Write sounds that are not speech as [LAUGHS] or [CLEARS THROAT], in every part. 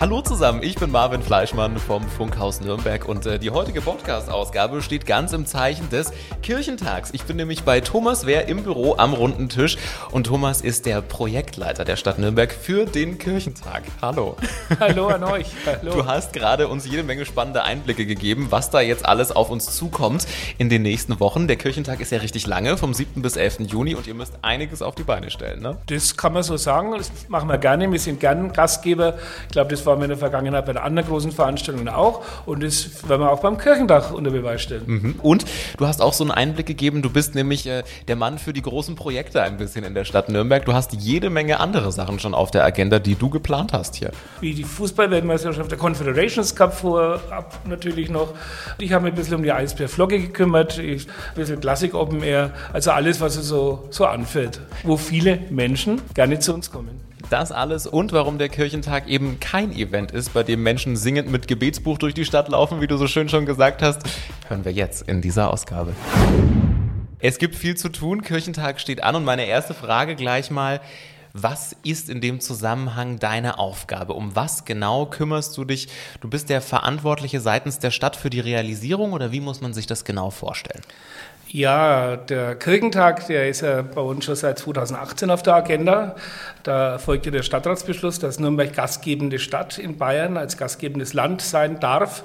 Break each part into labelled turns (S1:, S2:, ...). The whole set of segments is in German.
S1: Hallo zusammen, ich bin Marvin Fleischmann vom Funkhaus Nürnberg und äh, die heutige Podcast-Ausgabe steht ganz im Zeichen des Kirchentags. Ich bin nämlich bei Thomas Wehr im Büro am runden Tisch und Thomas ist der Projektleiter der Stadt Nürnberg für den Kirchentag. Hallo. [LAUGHS]
S2: Hallo an euch. Hallo.
S1: Du hast gerade uns jede Menge spannende Einblicke gegeben, was da jetzt alles auf uns zukommt in den nächsten Wochen. Der Kirchentag ist ja richtig lange, vom 7. bis 11. Juni und ihr müsst einiges auf die Beine stellen, ne?
S2: Das kann man so sagen, das machen wir gerne. Wir sind gern Gastgeber. Ich glaube, das waren wir in der Vergangenheit bei den anderen großen Veranstaltungen auch. Und das werden wir auch beim Kirchentag unter Beweis stellen.
S1: Mhm. Und du hast auch so einen Einblick gegeben, du bist nämlich äh, der Mann für die großen Projekte ein bisschen in der Stadt Nürnberg. Du hast jede Menge andere Sachen schon auf der Agenda, die du geplant hast hier.
S2: Wie die Fußball-Weltmeisterschaft, der Confederations Cup vorab natürlich noch. Ich habe mich ein bisschen um die Eisbär-Flogge gekümmert, ich, ein bisschen Klassik Open Air, also alles, was so, so anfällt, wo viele Menschen gerne zu uns kommen.
S1: Das alles und warum der Kirchentag eben kein Event ist, bei dem Menschen singend mit Gebetsbuch durch die Stadt laufen, wie du so schön schon gesagt hast, hören wir jetzt in dieser Ausgabe. Es gibt viel zu tun, Kirchentag steht an und meine erste Frage gleich mal, was ist in dem Zusammenhang deine Aufgabe? Um was genau kümmerst du dich? Du bist der Verantwortliche seitens der Stadt für die Realisierung oder wie muss man sich das genau vorstellen?
S2: Ja, der Kirchentag, der ist ja bei uns schon seit 2018 auf der Agenda. Da folgte der Stadtratsbeschluss, dass Nürnberg gastgebende Stadt in Bayern als gastgebendes Land sein darf.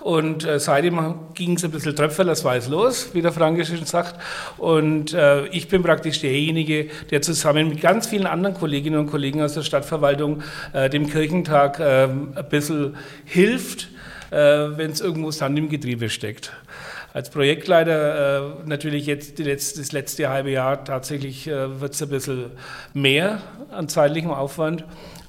S2: Und äh, seitdem ging es ein bisschen tröpfelerweise los, wie der Frankische sagt. Und äh, ich bin praktisch derjenige, der zusammen mit ganz vielen anderen Kolleginnen und Kollegen aus der Stadtverwaltung äh, dem Kirchentag äh, ein bisschen hilft, äh, wenn es irgendwo Sand im Getriebe steckt als Projektleiter äh, natürlich jetzt letzte, das letzte halbe Jahr tatsächlich äh, wird es ein bisschen mehr an zeitlichem Aufwand.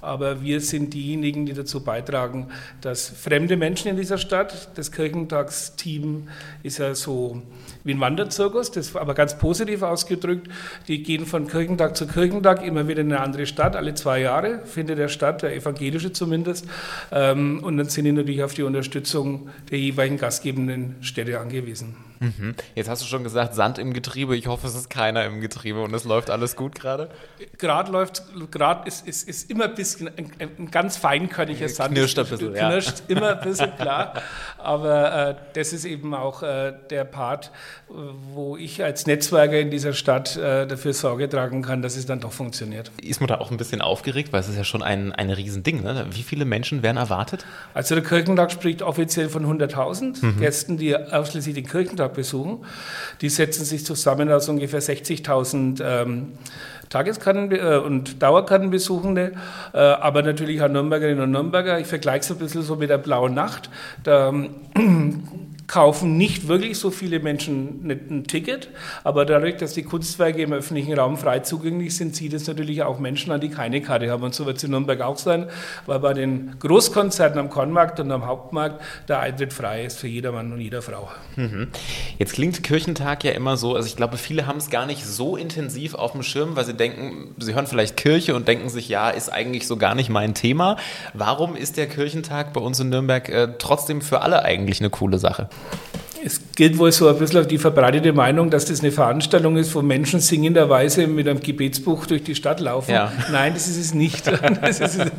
S2: Aber wir sind diejenigen, die dazu beitragen, dass fremde Menschen in dieser Stadt, das Kirchentagsteam ist ja so wie ein Wanderzirkus, das aber ganz positiv ausgedrückt. Die gehen von Kirchentag zu Kirchentag immer wieder in eine andere Stadt, alle zwei Jahre findet der statt, der evangelische zumindest. Ähm, und dann sind die natürlich auf die Unterstützung der jeweiligen gastgebenden Städte angewiesen.
S1: Mhm. Jetzt hast du schon gesagt, Sand im Getriebe. Ich hoffe, es ist keiner im Getriebe und es läuft alles gut gerade.
S2: Gerade läuft, gerade ist, ist, ist immer ein bisschen ein, ein ganz feinkörniger Sand.
S1: Knirscht ein bisschen,
S2: knirscht ja. [LAUGHS] immer ein bisschen, klar. Aber äh, das ist eben auch äh, der Part, wo ich als Netzwerker in dieser Stadt äh, dafür Sorge tragen kann, dass es dann doch funktioniert.
S1: Ist man da auch ein bisschen aufgeregt, weil es ist ja schon ein, ein Riesending. Ne? Wie viele Menschen werden erwartet?
S2: Also der Kirchentag spricht offiziell von 100.000 mhm. Gästen, die ausschließlich den Kirchentag besuchen. Die setzen sich zusammen aus ungefähr 60.000 ähm, Tageskarten- äh, und Dauerkartenbesuchende, äh, aber natürlich auch Nürnbergerinnen und Nürnberger. Ich vergleiche es ein bisschen so mit der Blauen Nacht. Da ähm, kaufen nicht wirklich so viele Menschen ein Ticket, aber dadurch, dass die Kunstwerke im öffentlichen Raum frei zugänglich sind, zieht es natürlich auch Menschen an, die keine Karte haben. Und so wird es in Nürnberg auch sein, weil bei den Großkonzerten am Kornmarkt und am Hauptmarkt der Eintritt frei ist für jedermann und jeder Frau.
S1: Mhm. Jetzt klingt Kirchentag ja immer so, also ich glaube, viele haben es gar nicht so intensiv auf dem Schirm, weil sie denken, sie hören vielleicht Kirche und denken sich, ja, ist eigentlich so gar nicht mein Thema. Warum ist der Kirchentag bei uns in Nürnberg äh, trotzdem für alle eigentlich eine coole Sache?
S2: Es gilt wohl so ein bisschen die verbreitete Meinung, dass das eine Veranstaltung ist, wo Menschen singenderweise mit einem Gebetsbuch durch die Stadt laufen. Ja. Nein, das ist es nicht. [LAUGHS] Das ist es,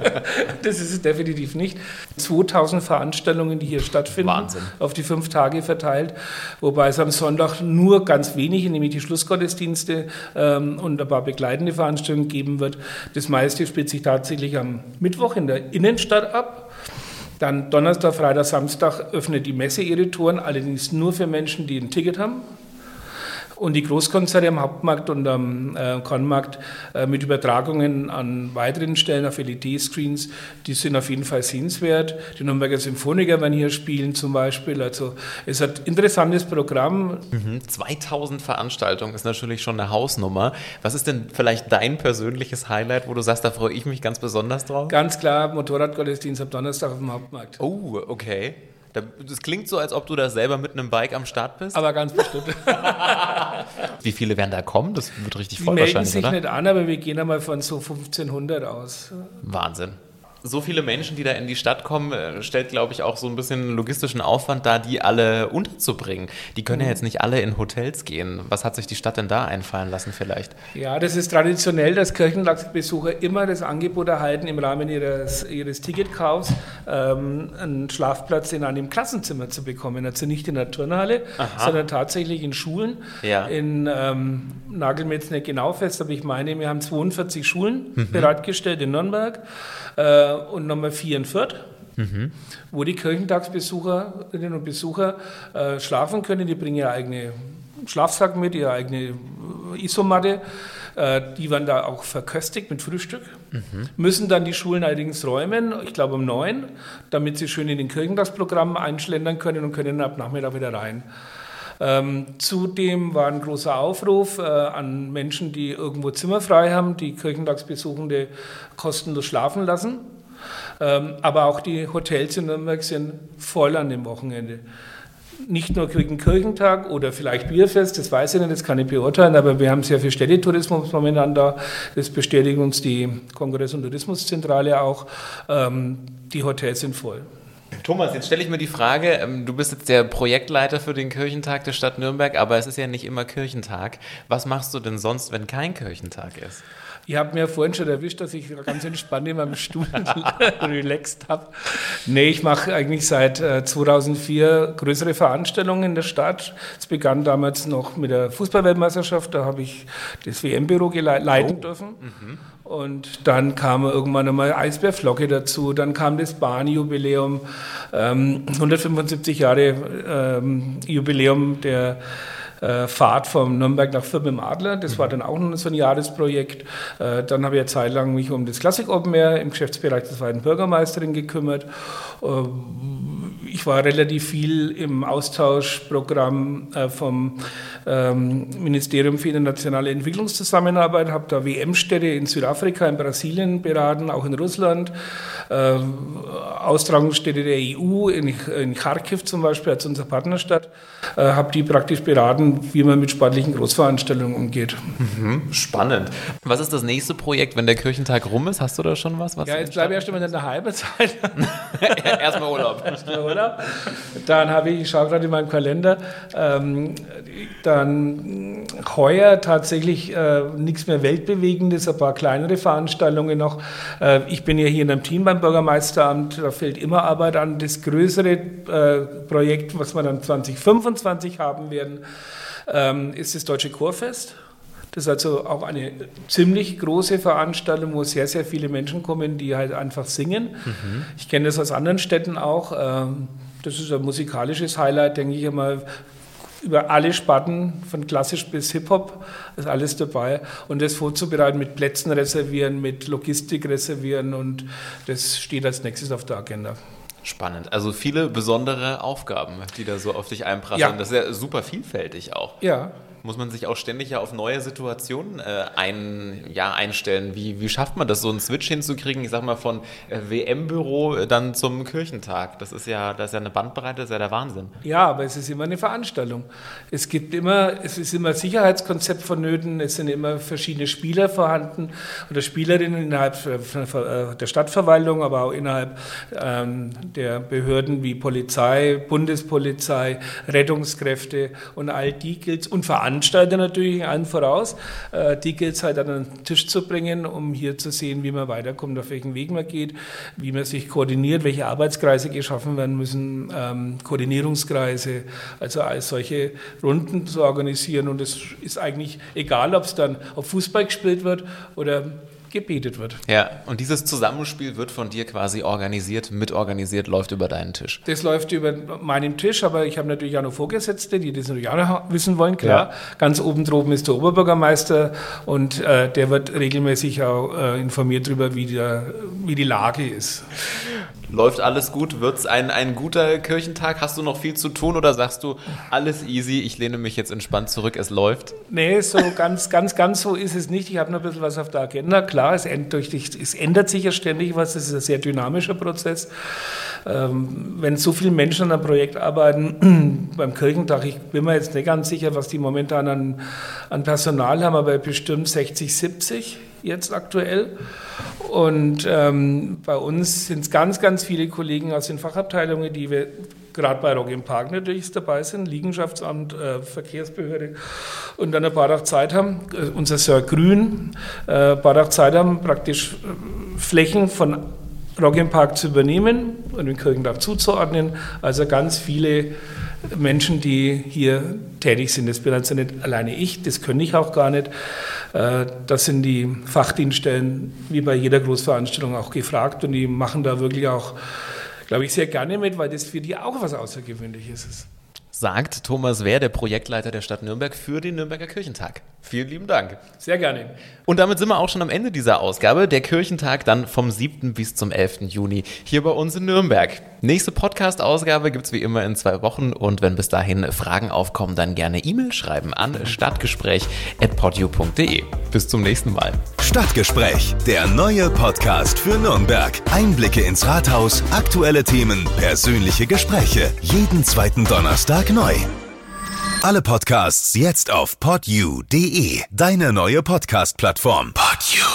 S2: das ist es definitiv nicht. 2000 Veranstaltungen, die hier stattfinden,
S1: Wahnsinn.
S2: auf die fünf Tage verteilt, wobei es am Sonntag nur ganz wenige, nämlich die Schlussgottesdienste ähm, und ein paar begleitende Veranstaltungen geben wird. Das meiste spielt sich tatsächlich am Mittwoch in der Innenstadt ab dann Donnerstag, Freitag, Samstag öffnet die Messe ihre Touren, allerdings nur für Menschen, die ein Ticket haben. Und die Großkonzerte am Hauptmarkt und am äh, Kornmarkt äh, mit Übertragungen an weiteren Stellen auf LED-Screens, die sind auf jeden Fall sehenswert. Die Nürnberger Symphoniker werden hier spielen zum Beispiel. Also es hat ein interessantes Programm.
S1: Mhm. 2000 Veranstaltungen ist natürlich schon eine Hausnummer. Was ist denn vielleicht dein persönliches Highlight, wo du sagst, da freue ich mich ganz besonders drauf?
S2: Ganz klar, Motorradgottesdienst am Donnerstag auf dem Hauptmarkt.
S1: Oh, okay. Das klingt so, als ob du da selber mit einem Bike am Start bist.
S2: Aber ganz bestimmt. [LAUGHS]
S1: Wie viele werden da kommen? Das wird richtig
S2: voll
S1: Die melden
S2: sich
S1: oder?
S2: nicht an, aber wir gehen einmal von so 1500 aus.
S1: Wahnsinn. So viele Menschen, die da in die Stadt kommen, äh, stellt, glaube ich, auch so ein bisschen logistischen Aufwand da, die alle unterzubringen. Die können ja mhm. jetzt nicht alle in Hotels gehen. Was hat sich die Stadt denn da einfallen lassen vielleicht?
S2: Ja, das ist traditionell, dass Kirchenlagsbesucher immer das Angebot erhalten, im Rahmen ihres, ihres Ticketkaufs ähm, einen Schlafplatz in einem Klassenzimmer zu bekommen. Also nicht in der Turnhalle, Aha. sondern tatsächlich in Schulen. Ja. In ähm, Nagel mir jetzt nicht genau fest, aber ich meine, wir haben 42 Schulen mhm. bereitgestellt in Nürnberg äh, und nochmal vier in Fürth. Mhm. wo die Kirchentagsbesucherinnen und Besucher äh, schlafen können. Die bringen ihre eigene Schlafsack mit, ihre eigene Isomatte. Äh, die werden da auch verköstigt mit Frühstück. Mhm. Müssen dann die Schulen allerdings räumen, ich glaube um neun, damit sie schön in den Kirchentagsprogramm einschlendern können und können ab Nachmittag wieder rein. Ähm, zudem war ein großer Aufruf äh, an Menschen, die irgendwo Zimmer frei haben, die Kirchentagsbesuchende kostenlos schlafen lassen. Ähm, aber auch die Hotels in Nürnberg sind voll an dem Wochenende. Nicht nur gegen Kirchentag oder vielleicht Bierfest, das weiß ich nicht, das kann ich beurteilen, aber wir haben sehr viel Städtetourismus momentan da. Das bestätigt uns die Kongress- und Tourismuszentrale auch. Ähm, die Hotels sind voll.
S1: Thomas, jetzt stelle ich mir die Frage, ähm, du bist jetzt der Projektleiter für den Kirchentag der Stadt Nürnberg, aber es ist ja nicht immer Kirchentag. Was machst du denn sonst, wenn kein Kirchentag ist?
S2: Ich habe mir vorhin schon erwischt, dass ich ganz entspannt in meinem [LAUGHS] Stuhl [LAUGHS] relaxed habe. Nee, ich mache eigentlich seit 2004 äh, größere Veranstaltungen in der Stadt. Es begann damals noch mit der Fußballweltmeisterschaft, da habe ich das WM-Büro leiten oh. dürfen. Mhm. Und dann kam irgendwann einmal Eisbärflocke dazu, dann kam das Bahnjubiläum, ähm, 175 Jahre ähm, Jubiläum der äh, Fahrt von Nürnberg nach Fürth im Adler. Das war dann auch noch so ein Jahresprojekt. Äh, dann habe ich eine Zeit lang mich um das Classic Open Air im Geschäftsbereich des zweiten Bürgermeisterin gekümmert. Äh, ich war relativ viel im Austauschprogramm äh, vom ähm, Ministerium für internationale Entwicklungszusammenarbeit, habe da WM-Städte in Südafrika, in Brasilien beraten, auch in Russland, äh, Austragungsstädte der EU, in, in Kharkiv zum Beispiel als unsere Partnerstadt, äh, habe die praktisch beraten, wie man mit sportlichen Großveranstaltungen umgeht.
S1: Mhm, spannend. Was ist das nächste Projekt, wenn der Kirchentag rum ist? Hast du da schon was? was
S2: ja, jetzt bleibe ich erst mal in der Halbzeit. [LAUGHS]
S1: Erstmal Urlaub. [LAUGHS] Erstmal Urlaub.
S2: Dann habe ich, ich schaue gerade in meinem Kalender, ähm, dann heuer tatsächlich äh, nichts mehr Weltbewegendes, ein paar kleinere Veranstaltungen noch. Äh, ich bin ja hier in einem Team beim Bürgermeisteramt, da fällt immer Arbeit an. Das größere äh, Projekt, was wir dann 2025 haben werden, ähm, ist das Deutsche Chorfest. Das ist also auch eine ziemlich große Veranstaltung, wo sehr, sehr viele Menschen kommen, die halt einfach singen. Mhm. Ich kenne das aus anderen Städten auch. Ähm, das ist ein musikalisches Highlight, denke ich einmal. Über alle Sparten, von klassisch bis Hip-Hop, ist alles dabei. Und das vorzubereiten mit Plätzen reservieren, mit Logistik reservieren und das steht als nächstes auf der Agenda.
S1: Spannend. Also viele besondere Aufgaben, die da so auf dich einprasseln. Ja. Das ist ja super vielfältig auch.
S2: Ja,
S1: muss man sich auch ständig ja auf neue Situationen äh, ein, ja, einstellen. Wie, wie schafft man das, so einen Switch hinzukriegen, ich sag mal, von äh, WM-Büro äh, dann zum Kirchentag? Das ist ja, das ist ja eine Bandbreite, das ist ja der Wahnsinn.
S2: Ja, aber es ist immer eine Veranstaltung. Es gibt immer, es ist immer Sicherheitskonzept vonnöten, es sind immer verschiedene Spieler vorhanden oder Spielerinnen innerhalb äh, der Stadtverwaltung, aber auch innerhalb ähm, der Behörden wie Polizei, Bundespolizei, Rettungskräfte und all die gilt und Veranstaltungen Veranstalter natürlich allen voraus. Äh, die gilt es halt an den Tisch zu bringen, um hier zu sehen, wie man weiterkommt, auf welchen Weg man geht, wie man sich koordiniert, welche Arbeitskreise geschaffen werden müssen, ähm, Koordinierungskreise, also als solche Runden zu organisieren. Und es ist eigentlich egal, ob es dann auf Fußball gespielt wird oder gebetet wird.
S1: Ja, und dieses Zusammenspiel wird von dir quasi organisiert, mitorganisiert, läuft über deinen Tisch.
S2: Das läuft über meinen Tisch, aber ich habe natürlich auch noch Vorgesetzte, die das natürlich auch noch wissen wollen, klar. Ja. Ganz oben droben ist der Oberbürgermeister und äh, der wird regelmäßig auch äh, informiert darüber, wie, wie die Lage ist.
S1: Läuft alles gut? Wird es ein, ein guter Kirchentag? Hast du noch viel zu tun oder sagst du, alles easy, ich lehne mich jetzt entspannt zurück, es läuft?
S2: Nee, so ganz, ganz, ganz so ist es nicht. Ich habe noch ein bisschen was auf der Agenda. Klar, es, es ändert sich ja ständig was, es ist ein sehr dynamischer Prozess. Ähm, wenn so viele Menschen an einem Projekt arbeiten, [CLEARS THROAT] beim Kirchentag, ich bin mir jetzt nicht ganz sicher, was die momentan an, an Personal haben, aber bestimmt 60, 70 jetzt aktuell. Und ähm, bei uns sind es ganz, ganz viele Kollegen aus den Fachabteilungen, die wir gerade bei Rock im Park natürlich dabei sind, Liegenschaftsamt, äh, Verkehrsbehörde und dann ein paar Tag Zeit haben, äh, unser Sir Grün, äh, ein paar Tag Zeit haben, praktisch äh, Flächen von Rock im Park zu übernehmen und den Kirchentag zuzuordnen. Also ganz viele Menschen, die hier tätig sind. Das bin also nicht alleine ich, das kann ich auch gar nicht. Äh, das sind die Fachdienststellen, wie bei jeder Großveranstaltung auch gefragt und die machen da wirklich auch, glaube ich, sehr gerne mit, weil das für die auch was Außergewöhnliches ist
S1: sagt Thomas Wehr, der Projektleiter der Stadt Nürnberg für den Nürnberger Kirchentag. Vielen lieben Dank.
S2: Sehr gerne.
S1: Und damit sind wir auch schon am Ende dieser Ausgabe. Der Kirchentag dann vom 7. bis zum 11. Juni hier bei uns in Nürnberg. Nächste Podcast-Ausgabe gibt es wie immer in zwei Wochen und wenn bis dahin Fragen aufkommen, dann gerne E-Mail schreiben an stadtgespräch.podu.de. Bis zum nächsten Mal.
S3: Stadtgespräch, der neue Podcast für Nürnberg. Einblicke ins Rathaus, aktuelle Themen, persönliche Gespräche. Jeden zweiten Donnerstag neu. Alle Podcasts jetzt auf podu.de, deine neue Podcast-Plattform. Podu.